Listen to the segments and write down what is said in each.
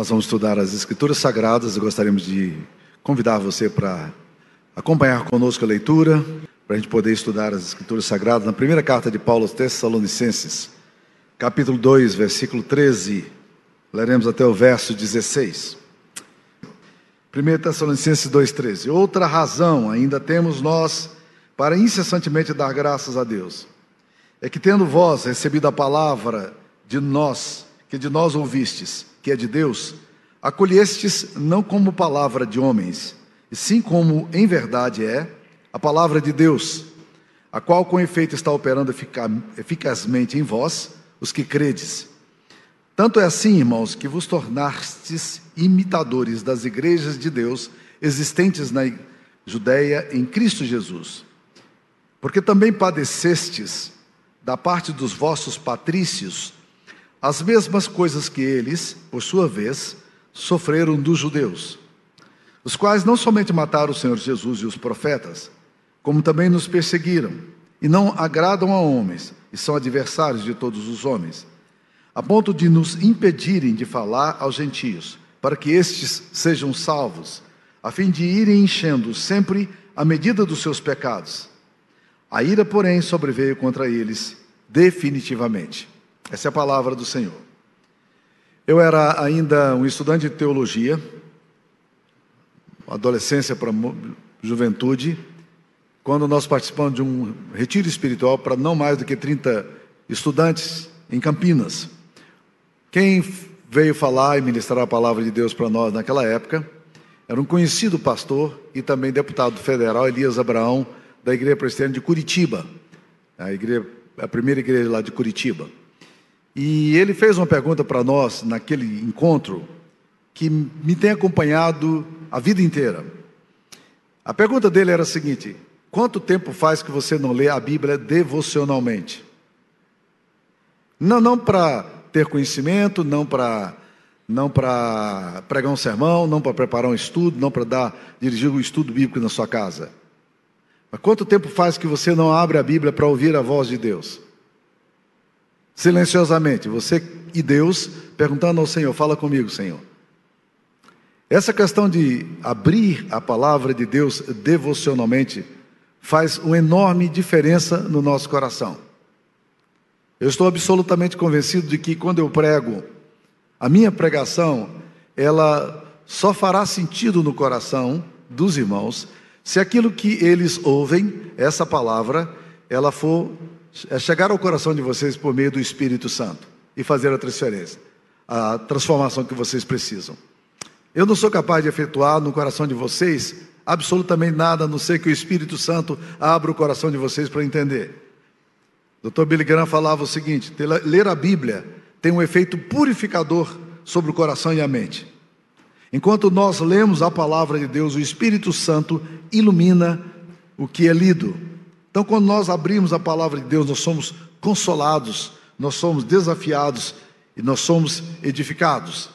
Nós vamos estudar as Escrituras Sagradas e gostaríamos de convidar você para acompanhar conosco a leitura, para a gente poder estudar as Escrituras Sagradas na primeira carta de Paulo aos Tessalonicenses, capítulo 2, versículo 13. Leremos até o verso 16. 1 Tessalonicenses 2,13. Outra razão ainda temos nós para incessantemente dar graças a Deus, é que tendo vós recebido a palavra de nós, que de nós ouvistes, que é de Deus, acolhestes não como palavra de homens, e sim como em verdade é a palavra de Deus, a qual com efeito está operando eficazmente em vós, os que credes. Tanto é assim, irmãos, que vos tornastes imitadores das igrejas de Deus existentes na Judéia em Cristo Jesus. Porque também padecestes da parte dos vossos patrícios as mesmas coisas que eles, por sua vez, sofreram dos judeus, os quais não somente mataram o Senhor Jesus e os profetas, como também nos perseguiram, e não agradam a homens, e são adversários de todos os homens, a ponto de nos impedirem de falar aos gentios, para que estes sejam salvos, a fim de irem enchendo sempre a medida dos seus pecados. A ira, porém, sobreveio contra eles definitivamente. Essa é a palavra do Senhor. Eu era ainda um estudante de teologia, adolescência para juventude, quando nós participamos de um retiro espiritual para não mais do que 30 estudantes em Campinas. Quem veio falar e ministrar a palavra de Deus para nós naquela época era um conhecido pastor e também deputado federal, Elias Abraão, da Igreja Presbiteriana de Curitiba, a, igreja, a primeira igreja lá de Curitiba. E ele fez uma pergunta para nós naquele encontro que me tem acompanhado a vida inteira. A pergunta dele era a seguinte: quanto tempo faz que você não lê a Bíblia devocionalmente? Não, não para ter conhecimento, não para não para pregar um sermão, não para preparar um estudo, não para dar dirigir um estudo bíblico na sua casa. Mas quanto tempo faz que você não abre a Bíblia para ouvir a voz de Deus? Silenciosamente, você e Deus, perguntando ao Senhor: Fala comigo, Senhor. Essa questão de abrir a palavra de Deus devocionalmente faz uma enorme diferença no nosso coração. Eu estou absolutamente convencido de que quando eu prego, a minha pregação, ela só fará sentido no coração dos irmãos se aquilo que eles ouvem, essa palavra, ela for é chegar ao coração de vocês por meio do Espírito Santo e fazer a transferência, a transformação que vocês precisam. Eu não sou capaz de efetuar no coração de vocês absolutamente nada, a não ser que o Espírito Santo abra o coração de vocês para entender. Dr. Billy Graham falava o seguinte: ler a Bíblia tem um efeito purificador sobre o coração e a mente. Enquanto nós lemos a palavra de Deus, o Espírito Santo ilumina o que é lido. Então, quando nós abrimos a palavra de Deus, nós somos consolados, nós somos desafiados e nós somos edificados.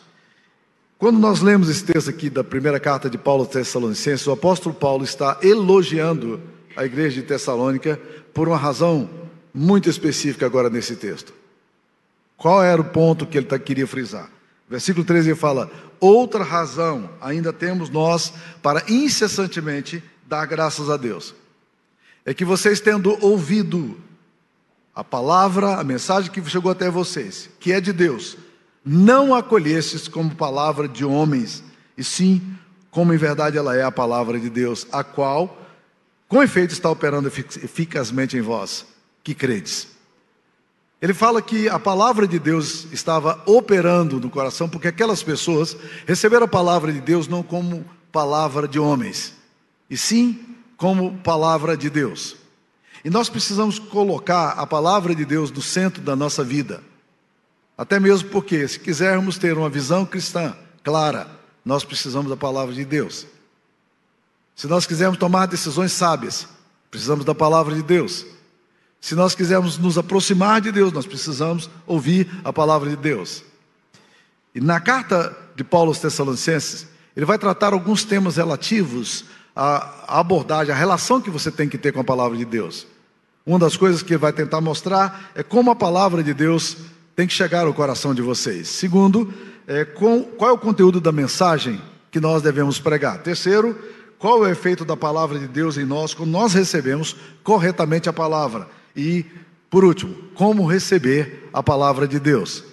Quando nós lemos esse texto aqui da primeira carta de Paulo aos Tessalonicenses, o apóstolo Paulo está elogiando a igreja de Tessalônica por uma razão muito específica agora nesse texto. Qual era o ponto que ele tá, queria frisar? Versículo 13 ele fala: Outra razão ainda temos nós para incessantemente dar graças a Deus é que vocês tendo ouvido a palavra, a mensagem que chegou até vocês, que é de Deus, não acolhestes como palavra de homens, e sim como em verdade ela é a palavra de Deus, a qual, com efeito, está operando eficazmente em vós, que credes. Ele fala que a palavra de Deus estava operando no coração, porque aquelas pessoas receberam a palavra de Deus não como palavra de homens, e sim como palavra de Deus. E nós precisamos colocar a palavra de Deus no centro da nossa vida. Até mesmo porque, se quisermos ter uma visão cristã clara, nós precisamos da palavra de Deus. Se nós quisermos tomar decisões sábias, precisamos da palavra de Deus. Se nós quisermos nos aproximar de Deus, nós precisamos ouvir a palavra de Deus. E na carta de Paulo aos Tessalonicenses, ele vai tratar alguns temas relativos a abordagem, a relação que você tem que ter com a palavra de Deus. Uma das coisas que ele vai tentar mostrar é como a palavra de Deus tem que chegar ao coração de vocês. Segundo, é, com, qual é o conteúdo da mensagem que nós devemos pregar. Terceiro, qual é o efeito da palavra de Deus em nós quando nós recebemos corretamente a palavra. E, por último, como receber a palavra de Deus.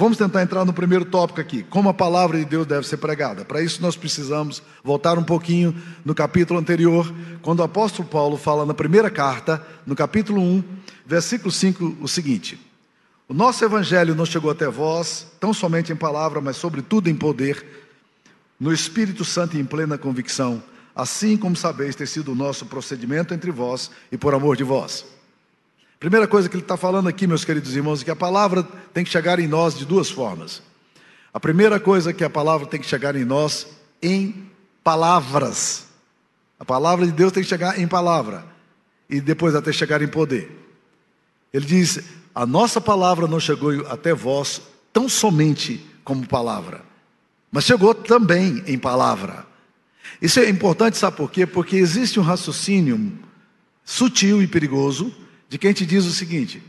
Vamos tentar entrar no primeiro tópico aqui, como a palavra de Deus deve ser pregada. Para isso nós precisamos voltar um pouquinho no capítulo anterior, quando o apóstolo Paulo fala na primeira carta, no capítulo 1, versículo 5, o seguinte: O nosso evangelho não chegou até vós, tão somente em palavra, mas sobretudo em poder, no Espírito Santo e em plena convicção, assim como sabeis ter sido o nosso procedimento entre vós e por amor de vós. Primeira coisa que ele está falando aqui, meus queridos irmãos, é que a palavra tem que chegar em nós de duas formas. A primeira coisa é que a palavra tem que chegar em nós em palavras. A palavra de Deus tem que chegar em palavra e depois até chegar em poder. Ele diz: A nossa palavra não chegou até vós tão somente como palavra, mas chegou também em palavra. Isso é importante, sabe por quê? Porque existe um raciocínio sutil e perigoso de quem te diz o seguinte: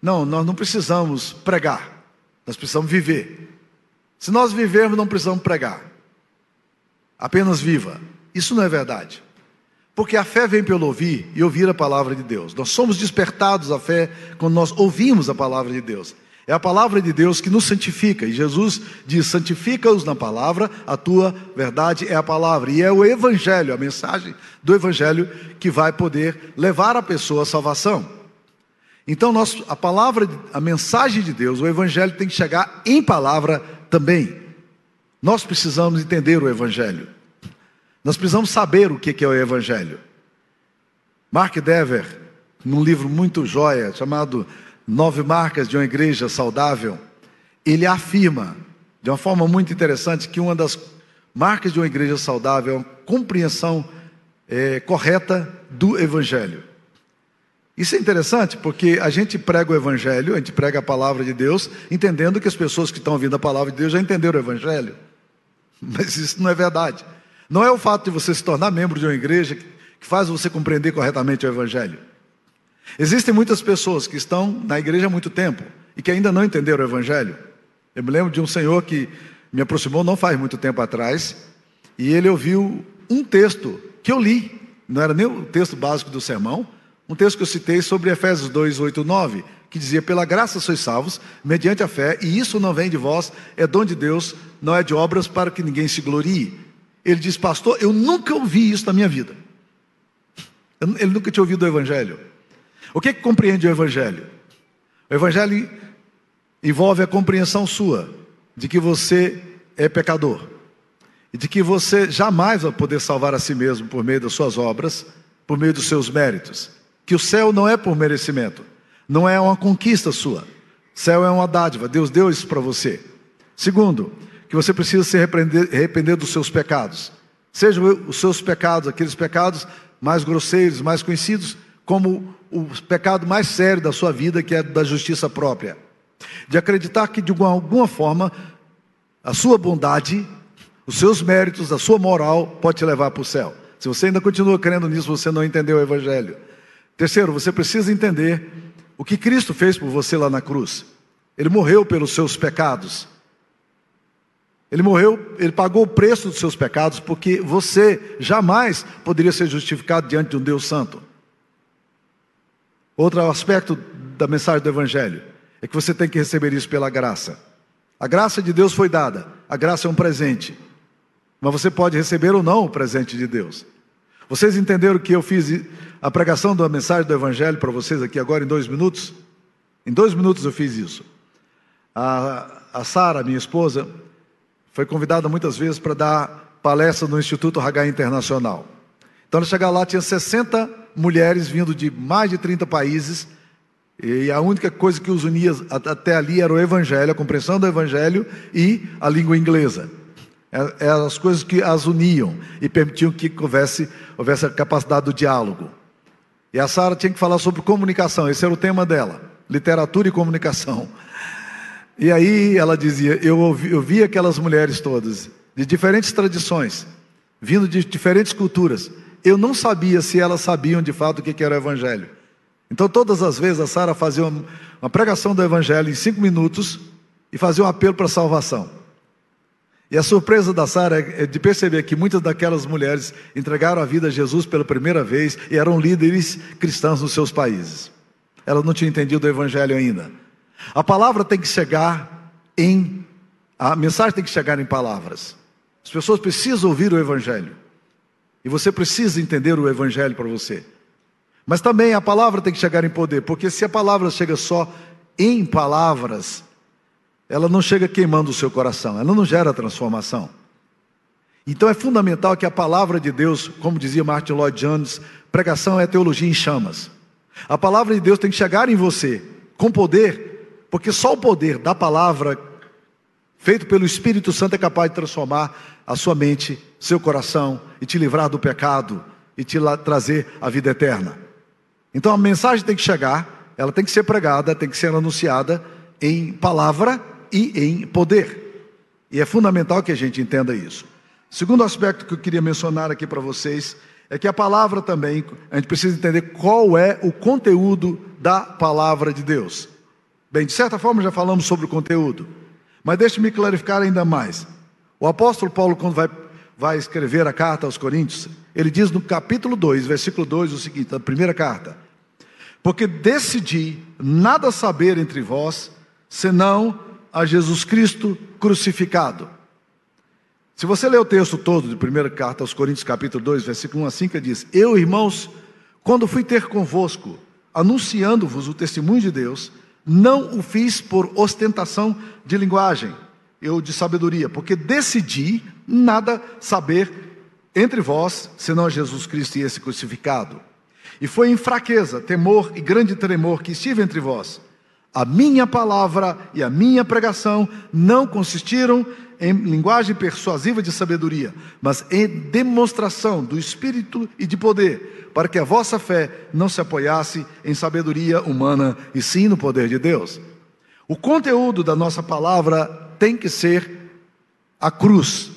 não, nós não precisamos pregar, nós precisamos viver. Se nós vivermos, não precisamos pregar, apenas viva. Isso não é verdade. Porque a fé vem pelo ouvir e ouvir a palavra de Deus. Nós somos despertados à fé quando nós ouvimos a palavra de Deus. É a palavra de Deus que nos santifica. E Jesus diz: santifica-os na palavra, a tua verdade é a palavra. E é o Evangelho, a mensagem do Evangelho, que vai poder levar a pessoa à salvação. Então, nós, a palavra, a mensagem de Deus, o Evangelho tem que chegar em palavra também. Nós precisamos entender o Evangelho. Nós precisamos saber o que é o Evangelho. Mark Dever, num livro muito joia, chamado Nove Marcas de uma Igreja Saudável, ele afirma, de uma forma muito interessante, que uma das marcas de uma igreja saudável é uma compreensão é, correta do Evangelho. Isso é interessante porque a gente prega o Evangelho, a gente prega a palavra de Deus, entendendo que as pessoas que estão ouvindo a palavra de Deus já entenderam o Evangelho. Mas isso não é verdade. Não é o fato de você se tornar membro de uma igreja que faz você compreender corretamente o Evangelho. Existem muitas pessoas que estão na igreja há muito tempo e que ainda não entenderam o Evangelho. Eu me lembro de um senhor que me aproximou não faz muito tempo atrás e ele ouviu um texto que eu li, não era nem o texto básico do sermão, um texto que eu citei sobre Efésios 2, 8, 9, que dizia: Pela graça sois salvos, mediante a fé, e isso não vem de vós, é dom de Deus, não é de obras para que ninguém se glorie. Ele diz, pastor, eu nunca ouvi isso na minha vida. Ele nunca tinha ouvido o Evangelho. O que, que compreende o Evangelho? O Evangelho envolve a compreensão sua de que você é pecador e de que você jamais vai poder salvar a si mesmo por meio das suas obras, por meio dos seus méritos. Que o céu não é por merecimento, não é uma conquista sua. O céu é uma dádiva, Deus deu isso para você. Segundo, que você precisa se arrepender, arrepender dos seus pecados. Sejam os seus pecados, aqueles pecados mais grosseiros, mais conhecidos, como o pecado mais sério da sua vida, que é da justiça própria. De acreditar que, de alguma forma, a sua bondade, os seus méritos, a sua moral pode te levar para o céu. Se você ainda continua crendo nisso, você não entendeu o Evangelho. Terceiro, você precisa entender o que Cristo fez por você lá na cruz. Ele morreu pelos seus pecados. Ele morreu, ele pagou o preço dos seus pecados, porque você jamais poderia ser justificado diante de um Deus Santo. Outro aspecto da mensagem do Evangelho é que você tem que receber isso pela graça. A graça de Deus foi dada, a graça é um presente, mas você pode receber ou não o presente de Deus. Vocês entenderam que eu fiz a pregação da mensagem do Evangelho para vocês aqui agora em dois minutos? Em dois minutos eu fiz isso. A, a Sara, minha esposa, foi convidada muitas vezes para dar palestra no Instituto Hagai Internacional. Então, ela chegar lá, tinha 60 mulheres vindo de mais de 30 países, e a única coisa que os unia até ali era o Evangelho, a compreensão do Evangelho e a língua inglesa. É, eram as coisas que as uniam e permitiam que houvesse, houvesse a capacidade do diálogo. E a Sara tinha que falar sobre comunicação, esse era o tema dela: literatura e comunicação. E aí ela dizia: eu ouvi, eu vi aquelas mulheres todas, de diferentes tradições, vindo de diferentes culturas. Eu não sabia se elas sabiam de fato o que era o Evangelho. Então, todas as vezes, a Sara fazia uma, pregação do Evangelho em cinco minutos e fazia um apelo para a salvação. E a surpresa da Sara é de perceber que muitas daquelas mulheres entregaram a vida a Jesus pela primeira vez e eram líderes cristãos nos seus países. Elas não tinham entendido o evangelho ainda. A palavra tem que chegar em a mensagem tem que chegar em palavras. As pessoas precisam ouvir o evangelho. E você precisa entender o evangelho para você. Mas também a palavra tem que chegar em poder, porque se a palavra chega só em palavras, ela não chega queimando o seu coração, ela não gera transformação. Então é fundamental que a palavra de Deus, como dizia Martin Lloyd Jones, pregação é teologia em chamas. A palavra de Deus tem que chegar em você com poder, porque só o poder da palavra feito pelo Espírito Santo é capaz de transformar a sua mente, seu coração e te livrar do pecado e te trazer a vida eterna. Então a mensagem tem que chegar, ela tem que ser pregada, tem que ser anunciada em palavra e em poder. E é fundamental que a gente entenda isso. Segundo aspecto que eu queria mencionar aqui para vocês é que a palavra também, a gente precisa entender qual é o conteúdo da palavra de Deus. Bem, de certa forma já falamos sobre o conteúdo, mas deixe-me clarificar ainda mais. O apóstolo Paulo, quando vai, vai escrever a carta aos Coríntios, ele diz no capítulo 2, versículo 2, o seguinte, a primeira carta: Porque decidi nada saber entre vós, senão a Jesus Cristo crucificado. Se você ler o texto todo de primeira carta aos Coríntios, capítulo 2, versículo 1 a 5, diz: Eu, irmãos, quando fui ter convosco, anunciando-vos o testemunho de Deus, não o fiz por ostentação de linguagem, eu de sabedoria, porque decidi nada saber entre vós, senão Jesus Cristo e esse crucificado. E foi em fraqueza, temor e grande tremor que estive entre vós. A minha palavra e a minha pregação não consistiram em linguagem persuasiva de sabedoria, mas em demonstração do Espírito e de poder, para que a vossa fé não se apoiasse em sabedoria humana e sim no poder de Deus. O conteúdo da nossa palavra tem que ser a cruz,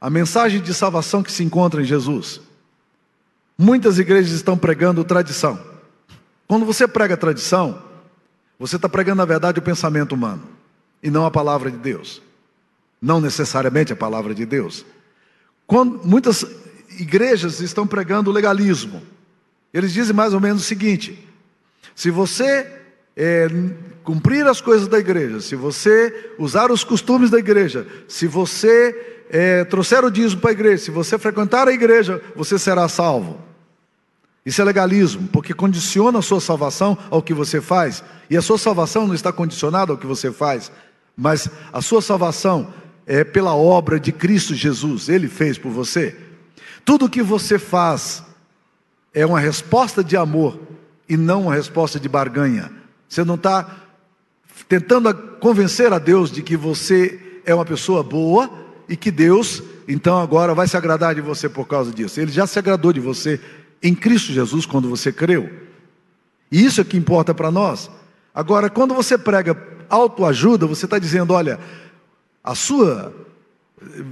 a mensagem de salvação que se encontra em Jesus. Muitas igrejas estão pregando tradição. Quando você prega tradição, você está pregando, na verdade, o pensamento humano e não a palavra de Deus. Não necessariamente a palavra de Deus. Quando muitas igrejas estão pregando legalismo, eles dizem mais ou menos o seguinte: se você é, cumprir as coisas da igreja, se você usar os costumes da igreja, se você é, trouxer o dízimo para a igreja, se você frequentar a igreja, você será salvo. Isso é legalismo, porque condiciona a sua salvação ao que você faz. E a sua salvação não está condicionada ao que você faz, mas a sua salvação é pela obra de Cristo Jesus, Ele fez por você. Tudo o que você faz é uma resposta de amor e não uma resposta de barganha. Você não está tentando convencer a Deus de que você é uma pessoa boa e que Deus, então agora vai se agradar de você por causa disso. Ele já se agradou de você em Cristo Jesus quando você creu. E isso é que importa para nós. Agora, quando você prega autoajuda, você está dizendo: olha, a sua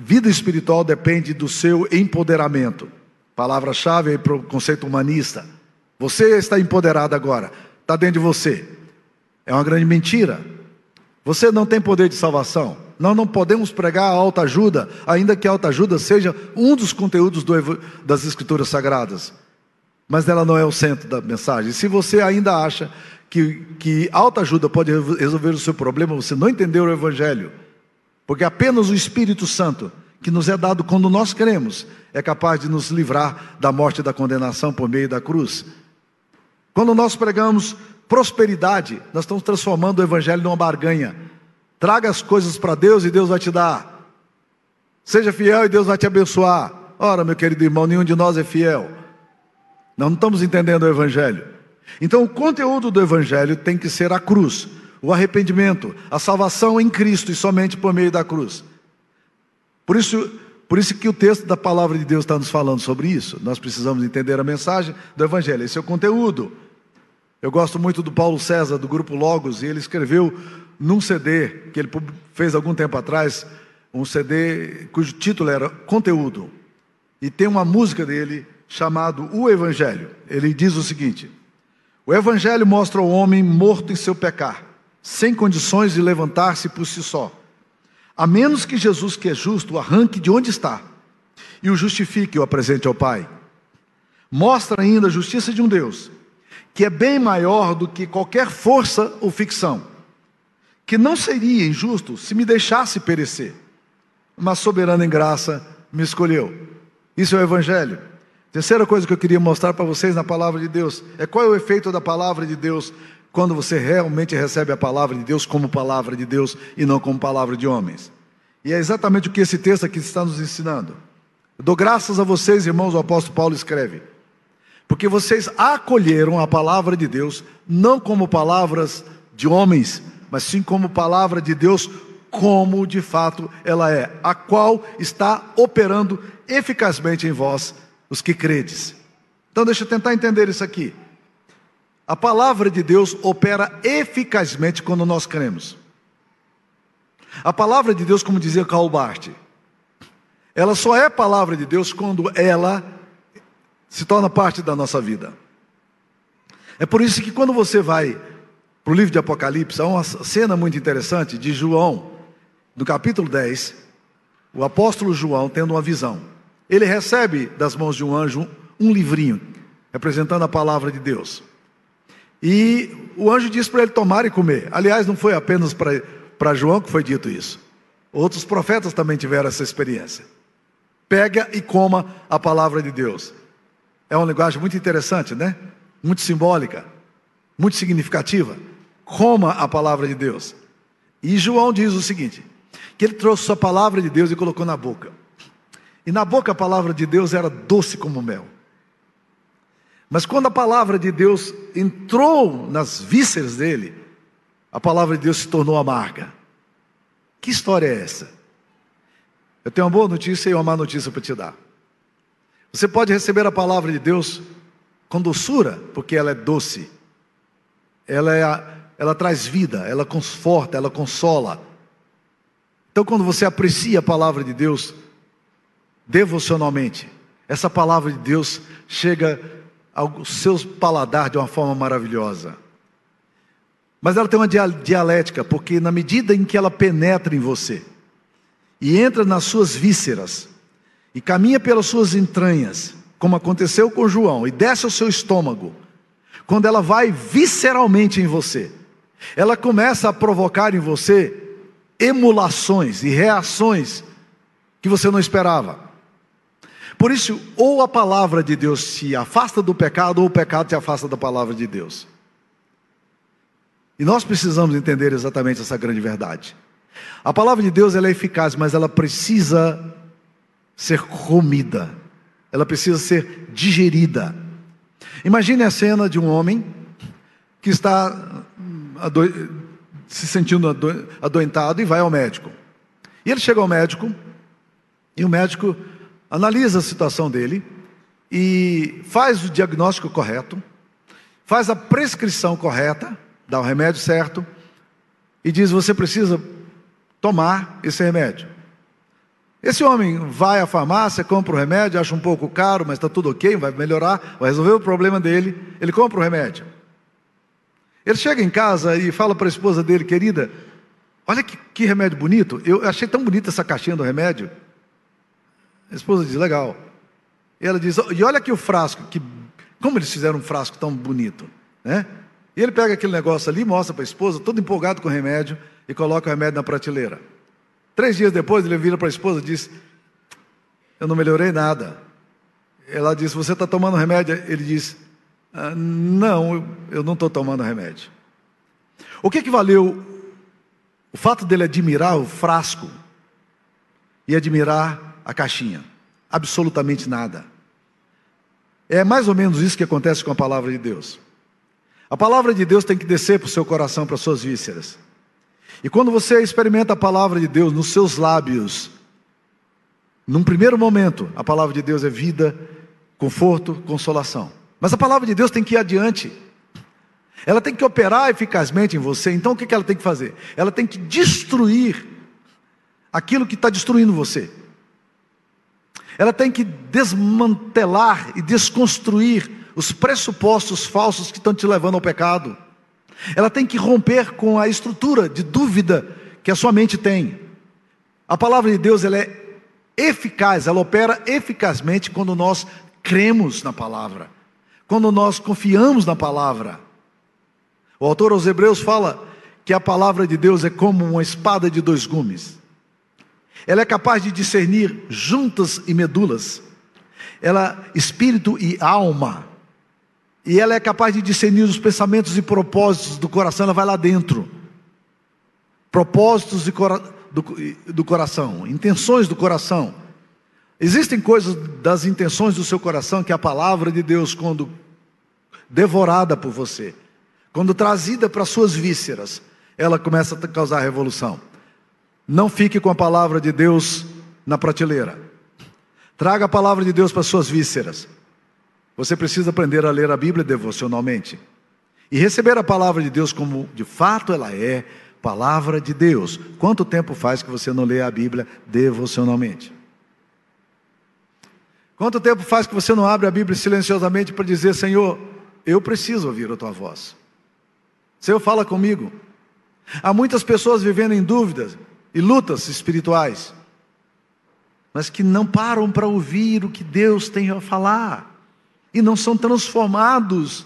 vida espiritual depende do seu empoderamento. Palavra-chave para o conceito humanista. Você está empoderado agora, está dentro de você. É uma grande mentira. Você não tem poder de salvação. Nós não podemos pregar a autoajuda, ainda que a autoajuda seja um dos conteúdos do, das Escrituras Sagradas mas ela não é o centro da mensagem. Se você ainda acha que, que autoajuda pode resolver o seu problema, você não entendeu o Evangelho. Porque apenas o Espírito Santo, que nos é dado quando nós queremos, é capaz de nos livrar da morte e da condenação por meio da cruz. Quando nós pregamos prosperidade, nós estamos transformando o Evangelho numa barganha. Traga as coisas para Deus e Deus vai te dar. Seja fiel e Deus vai te abençoar. Ora, meu querido irmão, nenhum de nós é fiel. Não estamos entendendo o Evangelho. Então, o conteúdo do Evangelho tem que ser a cruz, o arrependimento, a salvação em Cristo e somente por meio da cruz. Por isso, por isso que o texto da palavra de Deus está nos falando sobre isso. Nós precisamos entender a mensagem do Evangelho. Esse é o conteúdo. Eu gosto muito do Paulo César, do grupo Logos, e ele escreveu num CD que ele fez algum tempo atrás, um CD cujo título era Conteúdo. E tem uma música dele chamado O Evangelho. Ele diz o seguinte: O Evangelho mostra o homem morto em seu pecar, sem condições de levantar-se por si só. a menos que Jesus, que é justo, o arranque de onde está e o justifique e o apresente ao Pai. Mostra ainda a justiça de um Deus que é bem maior do que qualquer força ou ficção, que não seria injusto se me deixasse perecer, mas soberano em graça me escolheu. Isso é o Evangelho. Terceira coisa que eu queria mostrar para vocês na palavra de Deus é qual é o efeito da palavra de Deus quando você realmente recebe a palavra de Deus como palavra de Deus e não como palavra de homens. E é exatamente o que esse texto aqui está nos ensinando. Eu dou graças a vocês, irmãos, o apóstolo Paulo escreve, porque vocês acolheram a palavra de Deus não como palavras de homens, mas sim como palavra de Deus, como de fato ela é, a qual está operando eficazmente em vós, os que credes. Então, deixa eu tentar entender isso aqui. A palavra de Deus opera eficazmente quando nós cremos. A palavra de Deus, como dizia Karl ela só é palavra de Deus quando ela se torna parte da nossa vida. É por isso que quando você vai para o livro de Apocalipse, há uma cena muito interessante de João, no capítulo 10, o apóstolo João tendo uma visão. Ele recebe das mãos de um anjo um livrinho, representando a palavra de Deus. E o anjo disse para ele tomar e comer. Aliás, não foi apenas para João que foi dito isso. Outros profetas também tiveram essa experiência. Pega e coma a palavra de Deus. É uma linguagem muito interessante, né? Muito simbólica, muito significativa. Coma a palavra de Deus. E João diz o seguinte: que ele trouxe a palavra de Deus e colocou na boca. E na boca a palavra de Deus era doce como mel. Mas quando a palavra de Deus entrou nas vísceras dele, a palavra de Deus se tornou amarga. Que história é essa? Eu tenho uma boa notícia e uma má notícia para te dar. Você pode receber a palavra de Deus com doçura, porque ela é doce. Ela, é a, ela traz vida, ela conforta, ela consola. Então, quando você aprecia a palavra de Deus devocionalmente, essa palavra de Deus chega ao seu paladar de uma forma maravilhosa. Mas ela tem uma dialética, porque na medida em que ela penetra em você e entra nas suas vísceras e caminha pelas suas entranhas, como aconteceu com João, e desce ao seu estômago, quando ela vai visceralmente em você, ela começa a provocar em você emulações e reações que você não esperava. Por isso, ou a palavra de Deus se afasta do pecado, ou o pecado se afasta da palavra de Deus. E nós precisamos entender exatamente essa grande verdade. A palavra de Deus ela é eficaz, mas ela precisa ser comida, ela precisa ser digerida. Imagine a cena de um homem que está se sentindo adoentado e vai ao médico. E ele chega ao médico, e o médico analisa a situação dele e faz o diagnóstico correto, faz a prescrição correta, dá o remédio certo e diz: Você precisa tomar esse remédio. Esse homem vai à farmácia, compra o remédio, acha um pouco caro, mas está tudo ok, vai melhorar, vai resolver o problema dele. Ele compra o remédio. Ele chega em casa e fala para a esposa dele, querida, olha que, que remédio bonito. Eu achei tão bonita essa caixinha do remédio. A esposa diz: legal. E ela diz: e olha aqui o frasco, que, como eles fizeram um frasco tão bonito, né? E ele pega aquele negócio ali, mostra para a esposa, todo empolgado com o remédio, e coloca o remédio na prateleira. Três dias depois, ele vira para a esposa e diz: Eu não melhorei nada. Ela diz: Você está tomando remédio? Ele diz: ah, Não, eu não estou tomando remédio. O que, que valeu o fato dele admirar o frasco e admirar a caixinha. Absolutamente nada. É mais ou menos isso que acontece com a palavra de Deus. A palavra de Deus tem que descer para o seu coração, para as suas vísceras. E quando você experimenta a palavra de Deus nos seus lábios, num primeiro momento, a palavra de Deus é vida, conforto, consolação. Mas a palavra de Deus tem que ir adiante. Ela tem que operar eficazmente em você. Então o que ela tem que fazer? Ela tem que destruir aquilo que está destruindo você. Ela tem que desmantelar e desconstruir os pressupostos falsos que estão te levando ao pecado. Ela tem que romper com a estrutura de dúvida que a sua mente tem. A palavra de Deus ela é eficaz, ela opera eficazmente quando nós cremos na palavra, quando nós confiamos na palavra. O autor aos Hebreus fala que a palavra de Deus é como uma espada de dois gumes. Ela é capaz de discernir juntas e medulas, ela espírito e alma. E ela é capaz de discernir os pensamentos e propósitos do coração, ela vai lá dentro. Propósitos do, do coração, intenções do coração. Existem coisas das intenções do seu coração que a palavra de Deus, quando devorada por você, quando trazida para suas vísceras, ela começa a causar revolução. Não fique com a palavra de Deus na prateleira. Traga a palavra de Deus para suas vísceras. Você precisa aprender a ler a Bíblia devocionalmente e receber a palavra de Deus como de fato ela é, palavra de Deus. Quanto tempo faz que você não lê a Bíblia devocionalmente? Quanto tempo faz que você não abre a Bíblia silenciosamente para dizer, Senhor, eu preciso ouvir a tua voz? Senhor, fala comigo. Há muitas pessoas vivendo em dúvidas e lutas espirituais, mas que não param para ouvir o que Deus tem a falar e não são transformados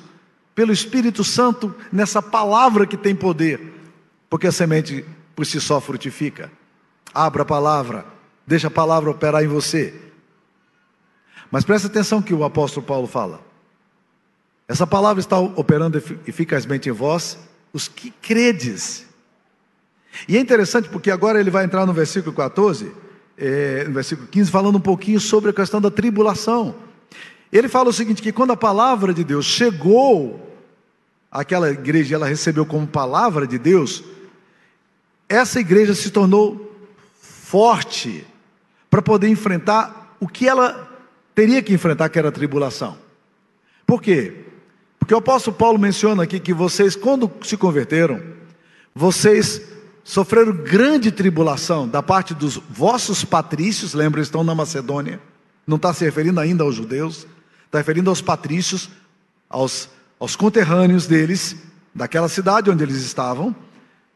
pelo Espírito Santo nessa palavra que tem poder porque a semente por si só frutifica. Abra a palavra, deixa a palavra operar em você. Mas preste atenção que o apóstolo Paulo fala. Essa palavra está operando eficazmente em vós, os que credes. E é interessante porque agora ele vai entrar no versículo 14, é, no versículo 15, falando um pouquinho sobre a questão da tribulação. Ele fala o seguinte: que quando a palavra de Deus chegou àquela igreja, ela recebeu como palavra de Deus, essa igreja se tornou forte para poder enfrentar o que ela teria que enfrentar, que era a tribulação. Por quê? Porque o apóstolo Paulo menciona aqui que vocês, quando se converteram, vocês sofreram grande tribulação da parte dos vossos patrícios, lembra, estão na Macedônia, não está se referindo ainda aos judeus, está referindo aos patrícios, aos, aos conterrâneos deles, daquela cidade onde eles estavam,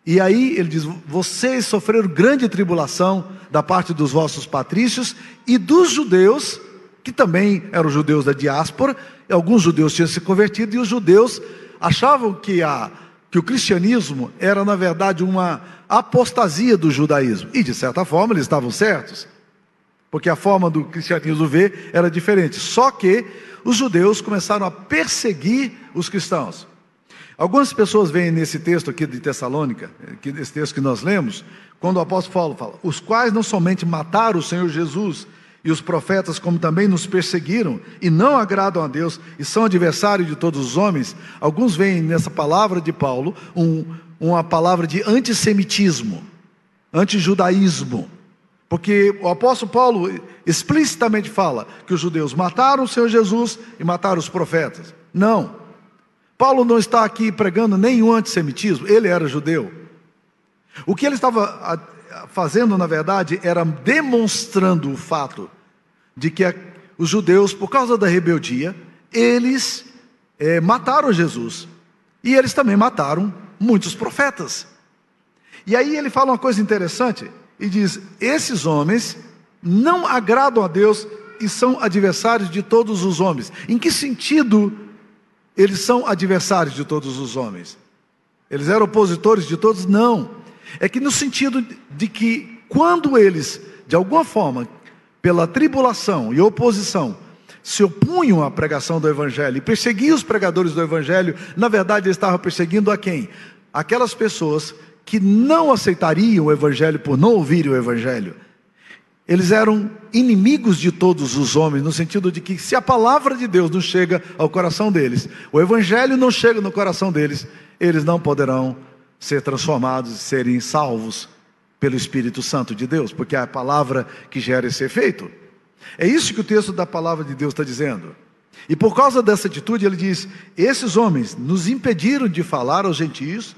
e aí ele diz: vocês sofreram grande tribulação da parte dos vossos patrícios e dos judeus, que também eram judeus da diáspora, alguns judeus tinham se convertido e os judeus achavam que, a, que o cristianismo era, na verdade, uma apostasia do judaísmo. E, de certa forma, eles estavam certos, porque a forma do cristianismo ver era diferente. Só que os judeus começaram a perseguir os cristãos. Algumas pessoas veem nesse texto aqui de Tessalônica, nesse texto que nós lemos, quando o apóstolo Paulo fala, os quais não somente mataram o Senhor Jesus e os profetas, como também nos perseguiram e não agradam a Deus e são adversários de todos os homens, alguns veem nessa palavra de Paulo um, uma palavra de antissemitismo, antijudaísmo. Porque o apóstolo Paulo explicitamente fala que os judeus mataram o Senhor Jesus e mataram os profetas. Não. Paulo não está aqui pregando nenhum antissemitismo, ele era judeu. O que ele estava fazendo, na verdade, era demonstrando o fato de que os judeus, por causa da rebeldia, eles é, mataram Jesus. E eles também mataram muitos profetas. E aí ele fala uma coisa interessante e diz: esses homens não agradam a Deus e são adversários de todos os homens. Em que sentido eles são adversários de todos os homens. Eles eram opositores de todos? Não. É que no sentido de que quando eles, de alguma forma, pela tribulação e oposição, se opunham à pregação do Evangelho e perseguiam os pregadores do Evangelho, na verdade eles estavam perseguindo a quem? Aquelas pessoas que não aceitariam o Evangelho por não ouvirem o Evangelho. Eles eram inimigos de todos os homens, no sentido de que se a palavra de Deus não chega ao coração deles, o evangelho não chega no coração deles, eles não poderão ser transformados e serem salvos pelo Espírito Santo de Deus, porque é a palavra que gera esse efeito. É isso que o texto da palavra de Deus está dizendo. E por causa dessa atitude, ele diz: esses homens nos impediram de falar aos gentios,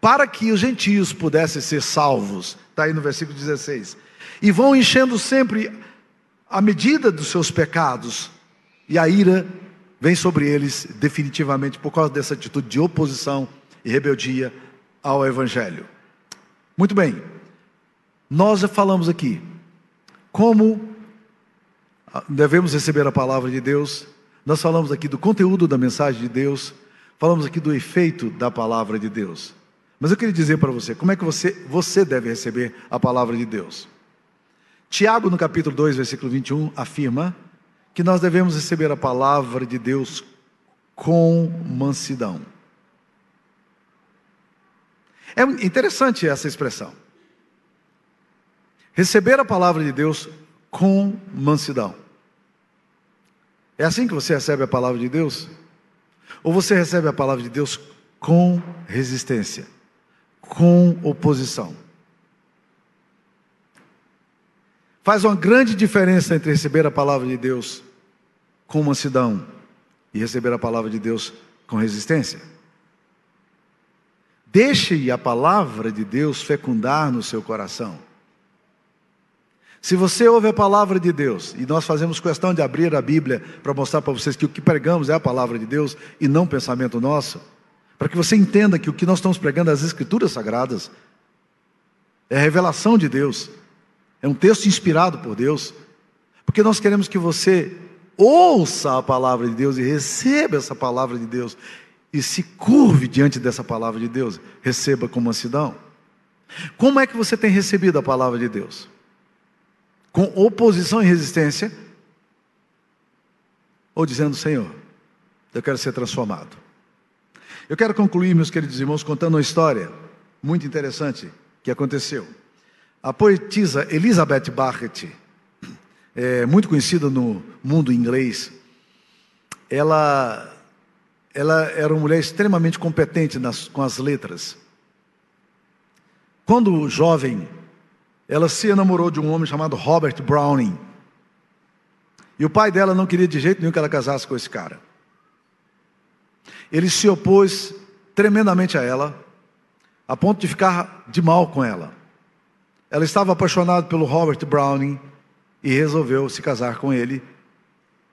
para que os gentios pudessem ser salvos. Está aí no versículo 16 e vão enchendo sempre a medida dos seus pecados, e a ira vem sobre eles definitivamente por causa dessa atitude de oposição e rebeldia ao Evangelho. Muito bem, Nós já falamos aqui como devemos receber a palavra de Deus, nós falamos aqui do conteúdo da mensagem de Deus, falamos aqui do efeito da palavra de Deus. Mas eu queria dizer para você, como é que você, você deve receber a palavra de Deus? Tiago, no capítulo 2, versículo 21, afirma que nós devemos receber a palavra de Deus com mansidão. É interessante essa expressão. Receber a palavra de Deus com mansidão. É assim que você recebe a palavra de Deus? Ou você recebe a palavra de Deus com resistência, com oposição? Faz uma grande diferença entre receber a palavra de Deus com mansidão e receber a palavra de Deus com resistência. Deixe a palavra de Deus fecundar no seu coração. Se você ouve a palavra de Deus, e nós fazemos questão de abrir a Bíblia para mostrar para vocês que o que pregamos é a palavra de Deus e não pensamento nosso, para que você entenda que o que nós estamos pregando as Escrituras Sagradas, é a revelação de Deus, é um texto inspirado por Deus, porque nós queremos que você ouça a palavra de Deus e receba essa palavra de Deus e se curve diante dessa palavra de Deus, receba com mansidão. Como é que você tem recebido a palavra de Deus? Com oposição e resistência? Ou dizendo, Senhor, eu quero ser transformado. Eu quero concluir, meus queridos irmãos, contando uma história muito interessante que aconteceu. A poetisa Elizabeth Barrett, é, muito conhecida no mundo inglês, ela, ela era uma mulher extremamente competente nas, com as letras. Quando jovem, ela se enamorou de um homem chamado Robert Browning. E o pai dela não queria de jeito nenhum que ela casasse com esse cara. Ele se opôs tremendamente a ela, a ponto de ficar de mal com ela. Ela estava apaixonada pelo Robert Browning e resolveu se casar com ele,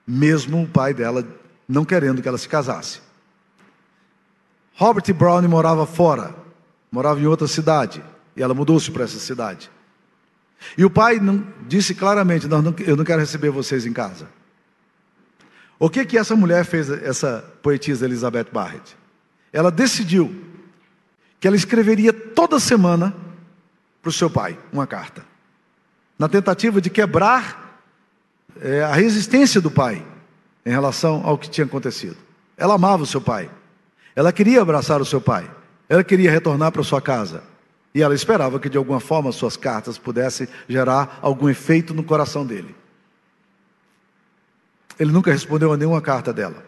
mesmo o pai dela não querendo que ela se casasse. Robert Browning morava fora, morava em outra cidade, e ela mudou-se para essa cidade. E o pai disse claramente: não, Eu não quero receber vocês em casa. O que que essa mulher fez, essa poetisa Elizabeth Barrett? Ela decidiu que ela escreveria toda semana para o seu pai uma carta, na tentativa de quebrar é, a resistência do pai em relação ao que tinha acontecido. Ela amava o seu pai, ela queria abraçar o seu pai, ela queria retornar para sua casa. E ela esperava que de alguma forma suas cartas pudessem gerar algum efeito no coração dele. Ele nunca respondeu a nenhuma carta dela.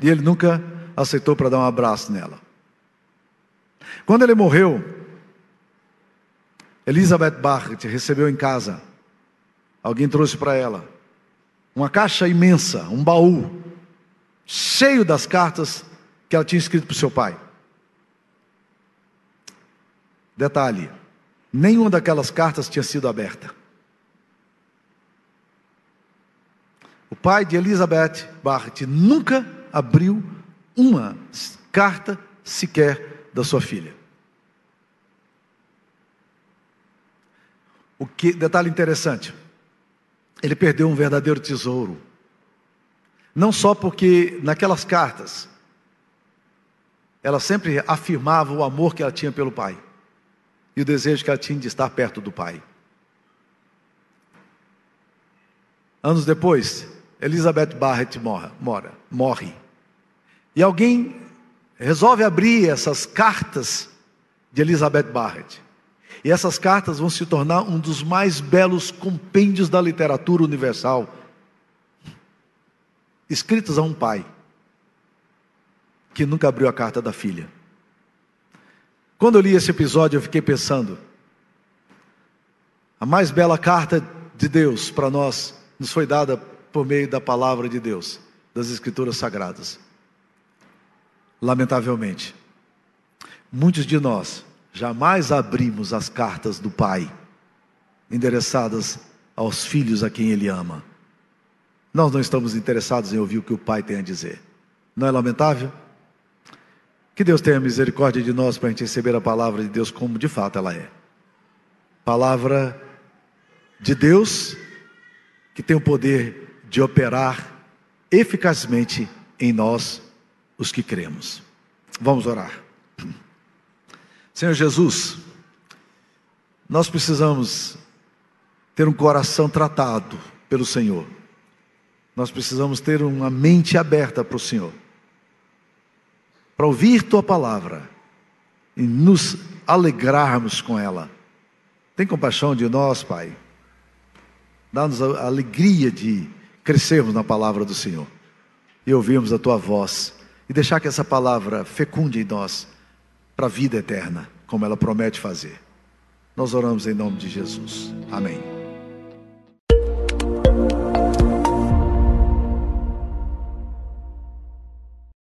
E ele nunca aceitou para dar um abraço nela. Quando ele morreu, Elizabeth Barrett recebeu em casa, alguém trouxe para ela, uma caixa imensa, um baú, cheio das cartas que ela tinha escrito para o seu pai. Detalhe: nenhuma daquelas cartas tinha sido aberta. Pai de Elizabeth Barrett nunca abriu uma carta sequer da sua filha. O que detalhe interessante, ele perdeu um verdadeiro tesouro. Não só porque naquelas cartas ela sempre afirmava o amor que ela tinha pelo pai e o desejo que ela tinha de estar perto do pai. Anos depois, Elizabeth Barrett morre, mora, morre. E alguém resolve abrir essas cartas de Elizabeth Barrett. E essas cartas vão se tornar um dos mais belos compêndios da literatura universal, escritas a um pai que nunca abriu a carta da filha. Quando eu li esse episódio, eu fiquei pensando: a mais bela carta de Deus para nós nos foi dada por meio da palavra de Deus, das Escrituras Sagradas. Lamentavelmente, muitos de nós jamais abrimos as cartas do Pai, endereçadas aos filhos a quem Ele ama. Nós não estamos interessados em ouvir o que o Pai tem a dizer. Não é lamentável? Que Deus tenha misericórdia de nós para a gente receber a palavra de Deus como de fato ela é. Palavra de Deus que tem o poder de operar eficazmente em nós, os que cremos. Vamos orar. Senhor Jesus, nós precisamos ter um coração tratado pelo Senhor. Nós precisamos ter uma mente aberta para o Senhor, para ouvir Tua palavra e nos alegrarmos com ela. Tem compaixão de nós, Pai. Dá-nos a alegria de crescermos na palavra do Senhor e ouvirmos a Tua voz e deixar que essa palavra fecunde em nós para a vida eterna, como ela promete fazer. Nós oramos em nome de Jesus. Amém.